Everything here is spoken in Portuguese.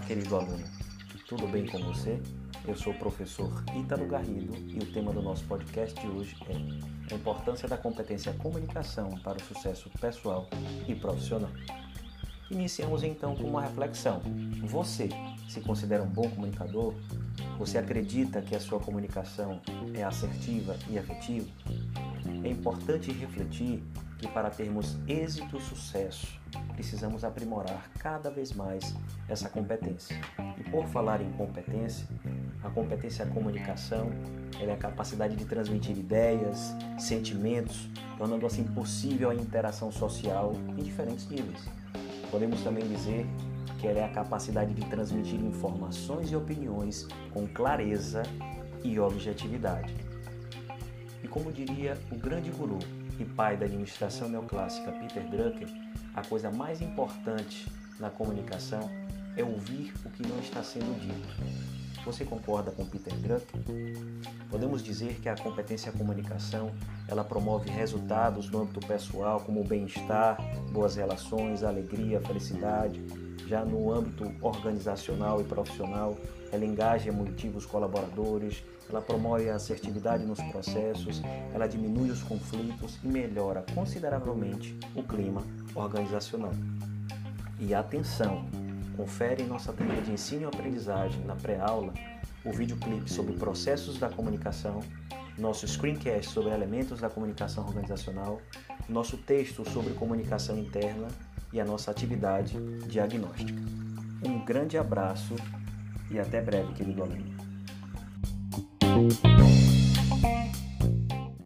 querido aluno. Tudo bem com você? Eu sou o professor Ítalo Garrido e o tema do nosso podcast de hoje é a importância da competência comunicação para o sucesso pessoal e profissional. Iniciamos então com uma reflexão. Você se considera um bom comunicador? Você acredita que a sua comunicação é assertiva e efetiva? É importante refletir que para termos êxito e sucesso, precisamos aprimorar cada vez mais essa competência. E por falar em competência, a competência é a comunicação, ela é a capacidade de transmitir ideias, sentimentos, tornando assim possível a interação social em diferentes níveis. Podemos também dizer que ela é a capacidade de transmitir informações e opiniões com clareza e objetividade. E como diria o grande guru e pai da administração neoclássica Peter Drucker, a coisa mais importante na comunicação é ouvir o que não está sendo dito. Você concorda com Peter Drucker? Podemos dizer que a competência comunicação, ela promove resultados no âmbito pessoal, como bem-estar, boas relações, alegria, felicidade. Já no âmbito organizacional e profissional, ela engaja e motiva os colaboradores, ela promove a assertividade nos processos, ela diminui os conflitos e melhora consideravelmente o clima organizacional. E atenção, confere em nossa trilha de ensino e aprendizagem na pré-aula o videoclipe sobre processos da comunicação, nosso screencast sobre elementos da comunicação organizacional, nosso texto sobre comunicação interna e a nossa atividade diagnóstica. Um grande abraço e até breve, querido aluno.